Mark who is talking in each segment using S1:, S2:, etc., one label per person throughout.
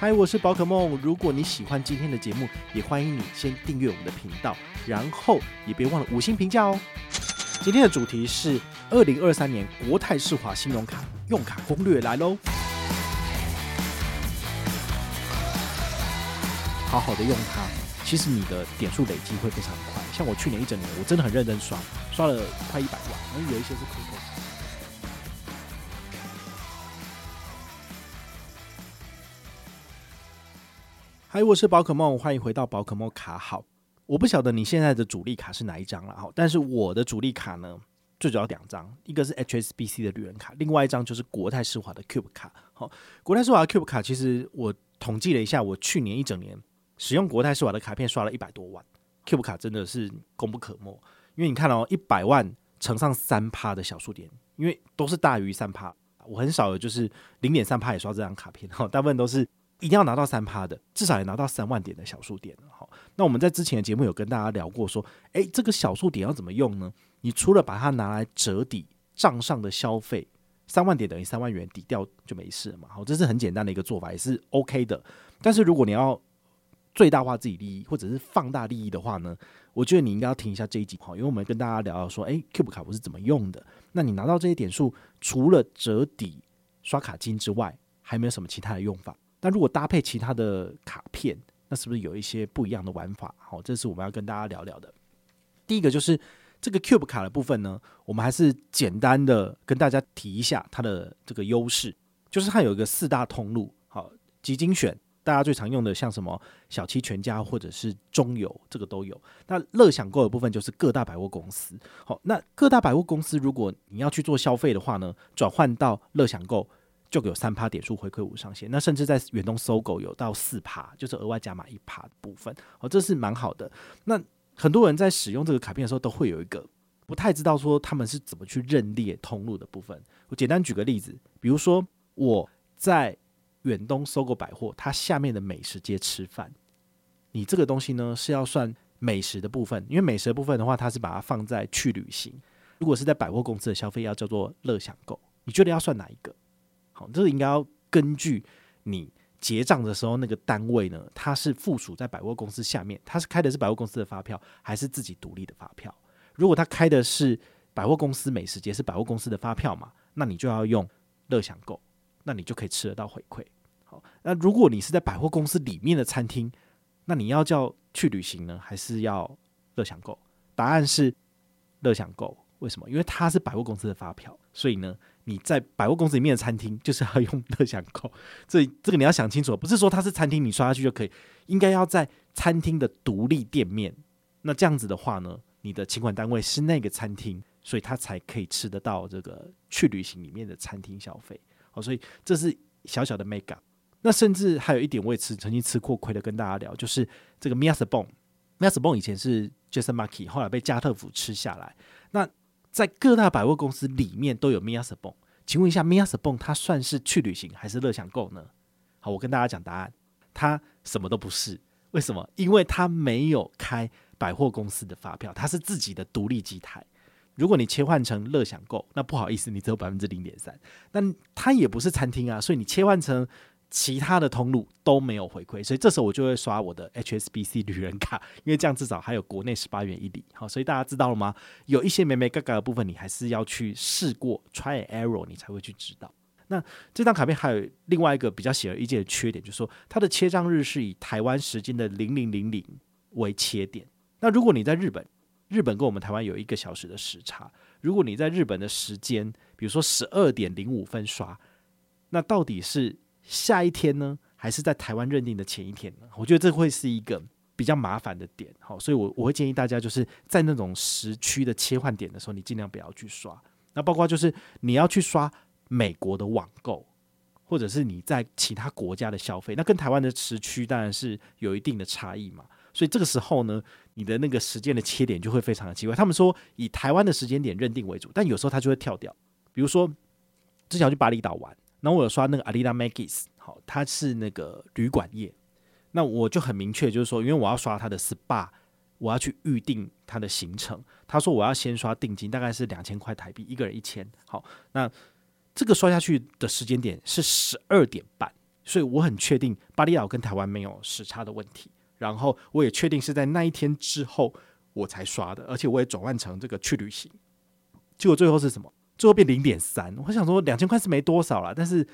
S1: 嗨，我是宝可梦。如果你喜欢今天的节目，也欢迎你先订阅我们的频道，然后也别忘了五星评价哦。今天的主题是二零二三年国泰世华信用卡用卡攻略来喽。好好的用它，其实你的点数累积会非常快。像我去年一整年，我真的很认真刷，刷了快一百万，而有一些是扣扣。嗨，我是宝可梦，欢迎回到宝可梦卡好。我不晓得你现在的主力卡是哪一张了哈，但是我的主力卡呢，最主要两张，一个是 HSBC 的旅人卡，另外一张就是国泰世华的 Cube 卡。好，国泰世华的 Cube 卡，其实我统计了一下，我去年一整年使用国泰世华的卡片刷了一百多万，Cube 卡真的是功不可没。因为你看哦，一百万乘上三趴的小数点，因为都是大于三趴，我很少有就是零点三趴也刷这张卡片，哈，大部分都是。一定要拿到三趴的，至少也拿到三万点的小数点。好，那我们在之前的节目有跟大家聊过，说，诶，这个小数点要怎么用呢？你除了把它拿来折抵账上的消费，三万点等于三万元，抵掉就没事了嘛。好，这是很简单的一个做法，也是 OK 的。但是如果你要最大化自己利益，或者是放大利益的话呢，我觉得你应该要听一下这一集，好，因为我们跟大家聊到说，诶，Cube 卡我是怎么用的？那你拿到这些点数，除了折抵刷卡金之外，还没有什么其他的用法？那如果搭配其他的卡片，那是不是有一些不一样的玩法？好，这是我们要跟大家聊聊的。第一个就是这个 Cube 卡的部分呢，我们还是简单的跟大家提一下它的这个优势，就是它有一个四大通路，好，集精选，大家最常用的像什么小七全家或者是中友，这个都有。那乐享购的部分就是各大百货公司，好，那各大百货公司如果你要去做消费的话呢，转换到乐享购。就有三趴点数回馈无上限，那甚至在远东搜狗有到四趴，就是额外加码一趴的部分哦，这是蛮好的。那很多人在使用这个卡片的时候，都会有一个不太知道说他们是怎么去认列通路的部分。我简单举个例子，比如说我在远东搜狗百货，它下面的美食街吃饭，你这个东西呢是要算美食的部分，因为美食的部分的话，它是把它放在去旅行。如果是在百货公司的消费，要叫做乐享购，你觉得要算哪一个？这是应该要根据你结账的时候那个单位呢，它是附属在百货公司下面，它是开的是百货公司的发票，还是自己独立的发票？如果它开的是百货公司美食节，是百货公司的发票嘛，那你就要用乐享购，那你就可以吃得到回馈。好，那如果你是在百货公司里面的餐厅，那你要叫去旅行呢，还是要乐享购？答案是乐享购。为什么？因为它是百货公司的发票，所以呢。你在百货公司里面的餐厅 就是要用乐享购，这这个你要想清楚，不是说它是餐厅你刷下去就可以，应该要在餐厅的独立店面。那这样子的话呢，你的请款单位是那个餐厅，所以它才可以吃得到这个去旅行里面的餐厅消费。好，所以这是小小的 make up。那甚至还有一点，我也吃曾经吃过亏的，跟大家聊，就是这个 Mies Bons，Mies Bon 以前是 Jason Markey，后来被家乐福吃下来。那在各大百货公司里面都有 Mies b o n 请问一下 Mies b o n 它算是去旅行还是乐享购呢？好，我跟大家讲答案，它什么都不是。为什么？因为它没有开百货公司的发票，它是自己的独立机台。如果你切换成乐享购，那不好意思，你只有百分之零点三。但它也不是餐厅啊，所以你切换成。其他的通路都没有回馈，所以这时候我就会刷我的 HSBC 旅人卡，因为这样至少还有国内十八元一里。好，所以大家知道了吗？有一些美美嘎嘎的部分，你还是要去试过 try error，你才会去知道。那这张卡片还有另外一个比较显而易见的缺点，就是说它的切账日是以台湾时间的零零零零为切点。那如果你在日本，日本跟我们台湾有一个小时的时差，如果你在日本的时间，比如说十二点零五分刷，那到底是？下一天呢，还是在台湾认定的前一天呢？我觉得这会是一个比较麻烦的点，好，所以我我会建议大家就是在那种时区的切换点的时候，你尽量不要去刷。那包括就是你要去刷美国的网购，或者是你在其他国家的消费，那跟台湾的时区当然是有一定的差异嘛。所以这个时候呢，你的那个时间的切点就会非常的奇怪。他们说以台湾的时间点认定为主，但有时候它就会跳掉。比如说之前要去巴厘岛玩。然后我有刷那个 Alila Megis，好，它是那个旅馆业，那我就很明确，就是说，因为我要刷它的 SPA，我要去预定它的行程。他说我要先刷定金，大概是两千块台币，一个人一千。好，那这个刷下去的时间点是十二点半，所以我很确定巴厘岛跟台湾没有时差的问题。然后我也确定是在那一天之后我才刷的，而且我也转换成这个去旅行。结果最后是什么？最后变零点三。我想说两千块是没多少啦，但是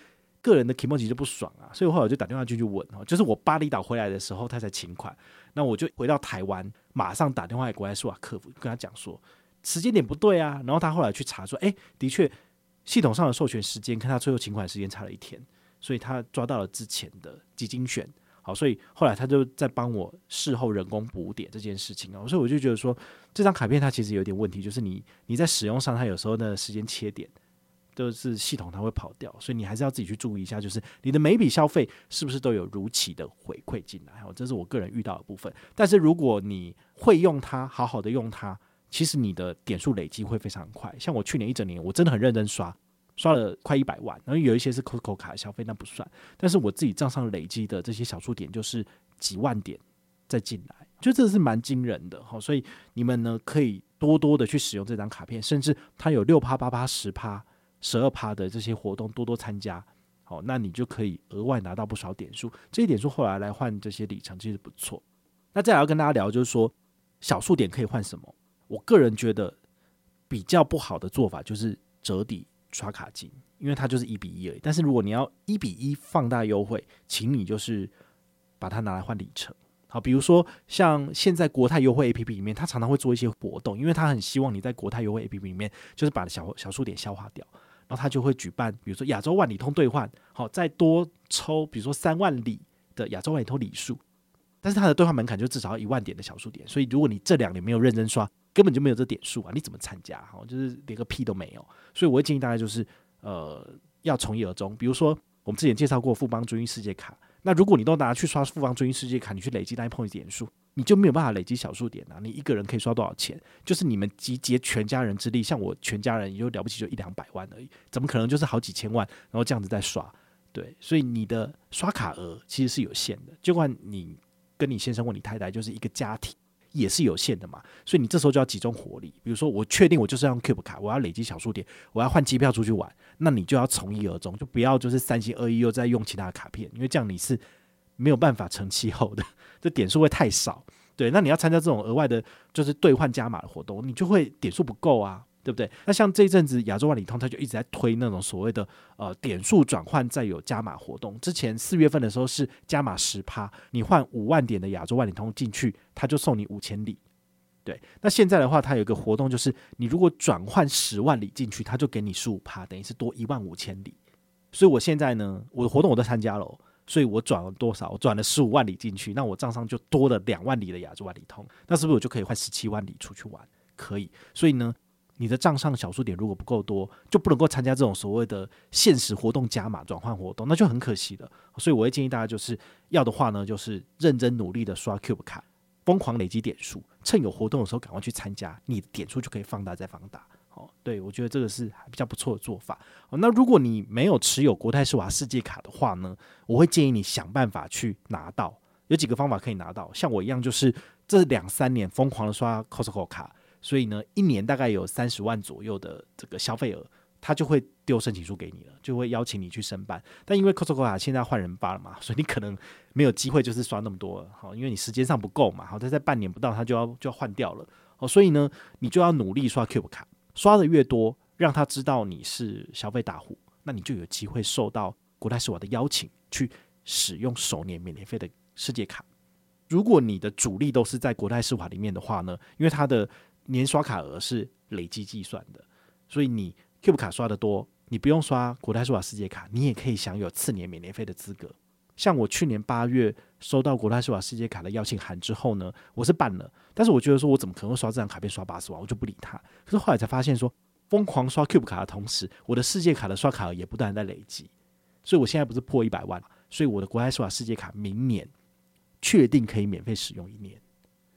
S1: 个人的 kimochi 就不爽啊，所以后来我就打电话进去问哦，就是我巴厘岛回来的时候他才请款，那我就回到台湾，马上打电话给国泰世华客服，跟他讲说时间点不对啊。然后他后来去查说，哎，的确系统上的授权时间跟他最后请款时间差了一天，所以他抓到了之前的基金选。好，所以后来他就在帮我事后人工补点这件事情啊，所以我就觉得说，这张卡片它其实有点问题，就是你你在使用上，它有时候的时间切点都是系统它会跑掉，所以你还是要自己去注意一下，就是你的每笔消费是不是都有如期的回馈进来。好，这是我个人遇到的部分。但是如果你会用它，好好的用它，其实你的点数累积会非常快。像我去年一整年，我真的很认真刷。刷了快一百万，然后有一些是 COCO 卡消费，那不算。但是我自己账上累积的这些小数点，就是几万点再进来，就这是蛮惊人的哈。所以你们呢，可以多多的去使用这张卡片，甚至它有六趴、八趴、十趴、十二趴的这些活动，多多参加。好，那你就可以额外拿到不少点数。这些点数后来来换这些里程，其实不错。那再来要跟大家聊，就是说小数点可以换什么？我个人觉得比较不好的做法就是折抵。刷卡金，因为它就是一比一而已。但是如果你要一比一放大优惠，请你就是把它拿来换里程。好，比如说像现在国泰优惠 APP 里面，它常常会做一些活动，因为它很希望你在国泰优惠 APP 里面就是把小小数点消化掉，然后它就会举办，比如说亚洲万里通兑换，好，再多抽，比如说三万里的亚洲万里通里数，但是它的兑换门槛就至少要一万点的小数点，所以如果你这两年没有认真刷。根本就没有这点数啊！你怎么参加？哈，就是连个屁都没有。所以我会建议大家就是，呃，要从一而终。比如说，我们之前介绍过富邦君悦世界卡，那如果你都拿去刷富邦君悦世界卡，你去累积那一 point 点数，你就没有办法累积小数点啊！你一个人可以刷多少钱？就是你们集结全家人之力，像我全家人也就了不起，就一两百万而已，怎么可能就是好几千万？然后这样子在刷，对，所以你的刷卡额其实是有限的。就管你跟你先生或你太太就是一个家庭。也是有限的嘛，所以你这时候就要集中火力。比如说，我确定我就是要用 Cube 卡，我要累积小数点，我要换机票出去玩，那你就要从一而终，就不要就是三心二意又在用其他的卡片，因为这样你是没有办法成气候的，这点数会太少。对，那你要参加这种额外的，就是兑换加码的活动，你就会点数不够啊。对不对？那像这一阵子亚洲万里通，它就一直在推那种所谓的呃点数转换再有加码活动。之前四月份的时候是加码十趴，你换五万点的亚洲万里通进去，它就送你五千里。对，那现在的话，它有一个活动，就是你如果转换十万里进去，它就给你十五趴，等于是多一万五千里。所以我现在呢，我的活动我都参加了，所以我转了多少？我转了十五万里进去，那我账上就多了两万里的亚洲万里通，那是不是我就可以换十七万里出去玩？可以。所以呢。你的账上小数点如果不够多，就不能够参加这种所谓的限时活动加码转换活动，那就很可惜了。所以我会建议大家，就是要的话呢，就是认真努力的刷 Cube 卡，疯狂累积点数，趁有活动的时候赶快去参加，你的点数就可以放大再放大。哦，对，我觉得这个是比较不错的做法。哦，那如果你没有持有国泰世华世界卡的话呢，我会建议你想办法去拿到，有几个方法可以拿到，像我一样，就是这两三年疯狂的刷 Costco 卡。所以呢，一年大概有三十万左右的这个消费额，他就会丢申请书给你了，就会邀请你去申办。但因为 Costco 卡现在换人发了嘛，所以你可能没有机会就是刷那么多了，好，因为你时间上不够嘛，好，他在半年不到他就要就要换掉了，哦，所以呢，你就要努力刷 Cube 卡，刷的越多，让他知道你是消费大户，那你就有机会受到国泰世华的邀请去使用首年免年费的世界卡。如果你的主力都是在国泰世华里面的话呢，因为它的年刷卡额是累积计算的，所以你 Cube 卡刷得多，你不用刷国泰世华世界卡，你也可以享有次年免年费的资格。像我去年八月收到国泰世华世界卡的邀请函之后呢，我是办了，但是我觉得说我怎么可能会刷这张卡片刷八十万，我就不理他。可是后来才发现说，疯狂刷 Cube 卡的同时，我的世界卡的刷卡额也不断在累积，所以我现在不是破一百万，所以我的国泰世华世界卡明年确定可以免费使用一年。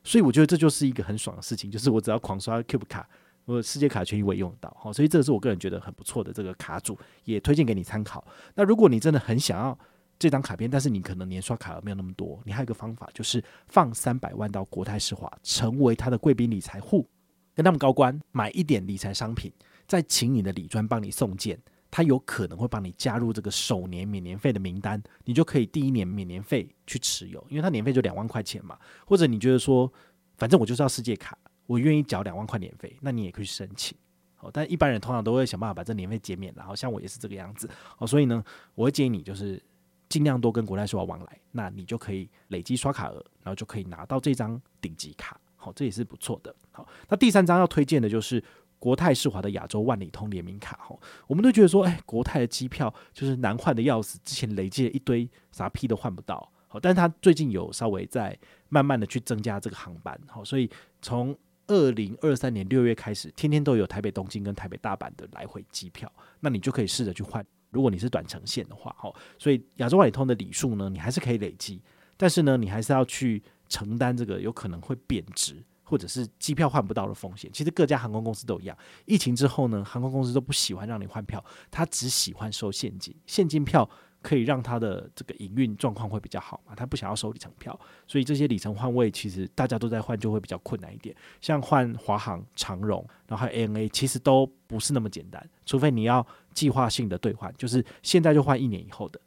S1: 所以我觉得这就是一个很爽的事情，就是我只要狂刷 Cube 卡，我世界卡权益我也用得到，好，所以这个是我个人觉得很不错的这个卡组，也推荐给你参考。那如果你真的很想要这张卡片，但是你可能年刷卡额没有那么多，你还有一个方法，就是放三百万到国泰世华，成为他的贵宾理财户，跟他们高官买一点理财商品，再请你的理专帮你送件，他有可能会帮你加入这个首年免年费的名单，你就可以第一年免年费去持有，因为它年费就两万块钱嘛。或者你觉得说，反正我就是要世界卡，我愿意缴两万块年费，那你也可以申请。哦，但一般人通常都会想办法把这年费减免，然后像我也是这个样子。哦，所以呢，我会建议你就是尽量多跟国泰世华往来，那你就可以累积刷卡额，然后就可以拿到这张顶级卡。好，这也是不错的。好，那第三张要推荐的就是。国泰世华的亚洲万里通联名卡，吼，我们都觉得说，哎，国泰的机票就是难换的要死，之前累积了一堆，啥批都换不到，好，但是它最近有稍微在慢慢的去增加这个航班，好，所以从二零二三年六月开始，天天都有台北东京跟台北大阪的来回机票，那你就可以试着去换，如果你是短程线的话，好，所以亚洲万里通的里数呢，你还是可以累积，但是呢，你还是要去承担这个有可能会贬值。或者是机票换不到的风险，其实各家航空公司都一样。疫情之后呢，航空公司都不喜欢让你换票，他只喜欢收现金。现金票可以让他的这个营运状况会比较好嘛，他不想要收里程票，所以这些里程换位其实大家都在换，就会比较困难一点。像换华航、长荣，然后还有 ANA，其实都不是那么简单，除非你要计划性的兑换，就是现在就换一年以后的。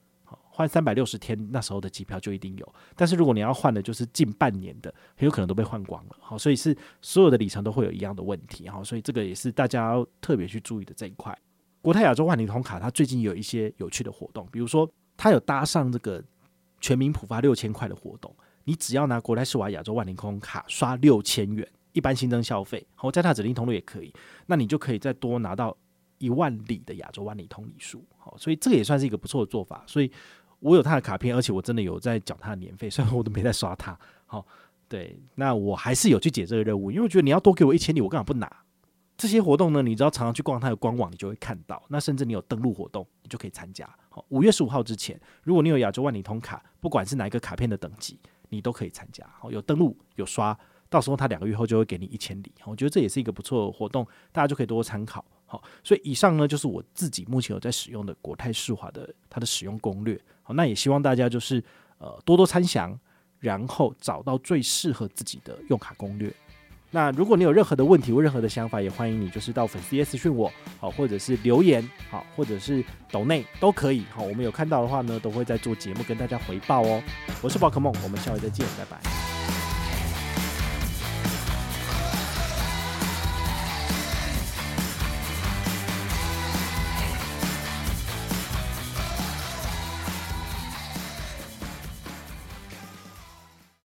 S1: 换三百六十天那时候的机票就一定有，但是如果你要换的就是近半年的，很有可能都被换光了。好，所以是所有的里程都会有一样的问题。好，所以这个也是大家要特别去注意的这一块。国泰亚洲万里通卡它最近有一些有趣的活动，比如说它有搭上这个全民普发六千块的活动，你只要拿国泰世华亚洲万里通卡刷六千元，一般新增消费，好，在它指定通路也可以，那你就可以再多拿到一万里的亚洲万里通里数。好，所以这个也算是一个不错的做法。所以。我有他的卡片，而且我真的有在缴他的年费，虽然我都没在刷他。好，对，那我还是有去解这个任务，因为我觉得你要多给我一千里，我干嘛不拿？这些活动呢，你只要常常去逛他的官网，你就会看到。那甚至你有登录活动，你就可以参加。好，五月十五号之前，如果你有亚洲万里通卡，不管是哪一个卡片的等级，你都可以参加。好，有登录有刷，到时候他两个月后就会给你一千里。我觉得这也是一个不错的活动，大家就可以多多参考。好，所以以上呢就是我自己目前有在使用的国泰世华的它的使用攻略。好，那也希望大家就是呃多多参详，然后找到最适合自己的用卡攻略。那如果你有任何的问题或任何的想法，也欢迎你就是到粉丝页私讯我，好，或者是留言，好，或者是抖内都可以。好，我们有看到的话呢，都会在做节目跟大家回报哦。我是宝可梦，我们下回再见，拜拜。